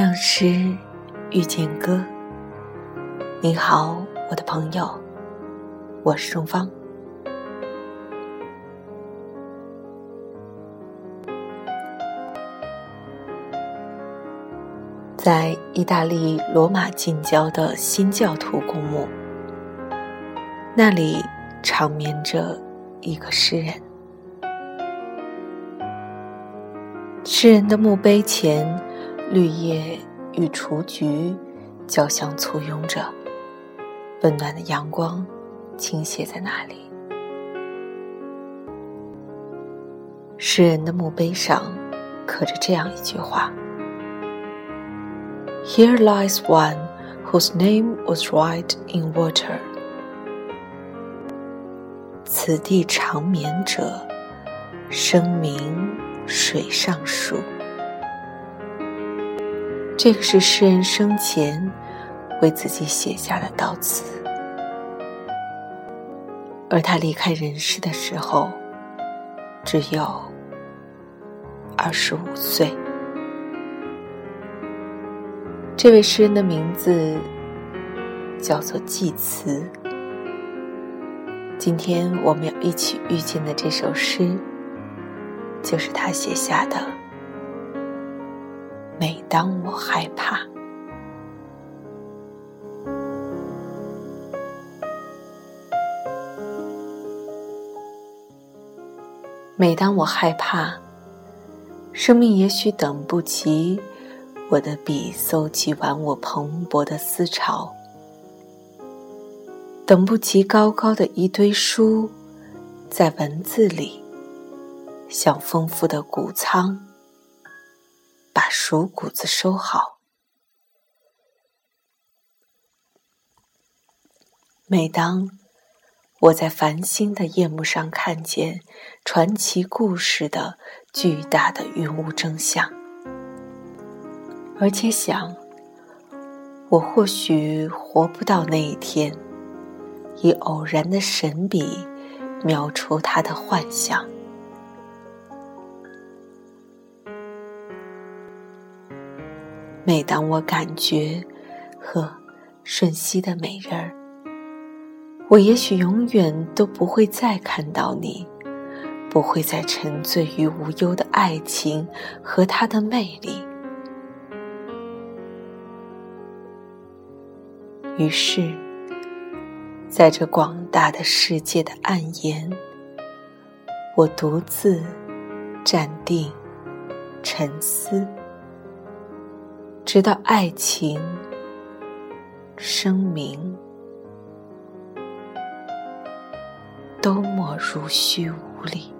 让诗遇见歌。你好，我的朋友，我是钟芳。在意大利罗马近郊的新教徒公墓，那里长眠着一个诗人。诗人的墓碑前，绿叶与雏菊交相簇拥着，温暖的阳光倾泻在那里。诗人的墓碑上刻着这样一句话。Here lies one whose name was right in water。此地长眠者，声名水上树。这个是诗人生前为自己写下的悼词，而他离开人世的时候，只有二十五岁。这位诗人的名字叫做祭慈。今天我们要一起遇见的这首诗，就是他写下的。当我害怕，每当我害怕，生命也许等不及。我的笔搜集完我蓬勃的思潮，等不及高高的一堆书，在文字里，像丰富的谷仓，把熟谷子收好。每当我在繁星的夜幕上看见传奇故事的巨大的云雾真相。而且想，我或许活不到那一天，以偶然的神笔描出他的幻想。每当我感觉，和，瞬息的美人儿，我也许永远都不会再看到你，不会再沉醉于无忧的爱情和它的魅力。于是，在这广大的世界的暗岩，我独自站定、沉思，直到爱情、声明都没如虚无里。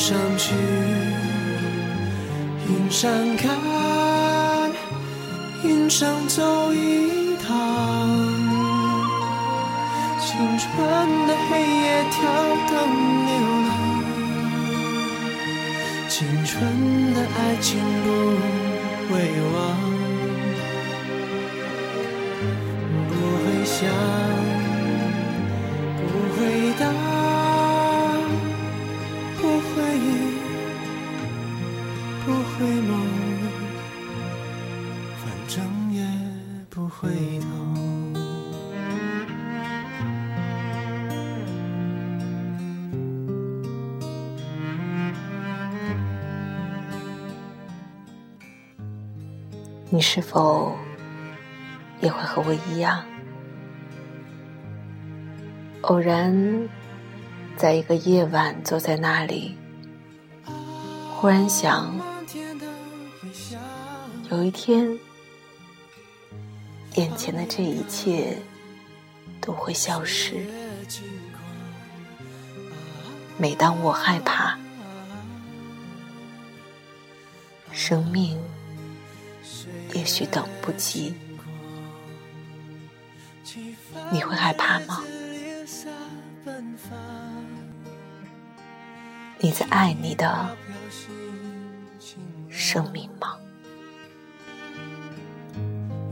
上去，云上看，云上走一趟。青春的黑夜跳动流浪，青春的爱情不会忘，整夜不回头。你是否也会和我一样，偶然在一个夜晚坐在那里，忽然想。有一天，眼前的这一切都会消失。每当我害怕，生命也许等不及，你会害怕吗？你在爱你的生命吗？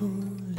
不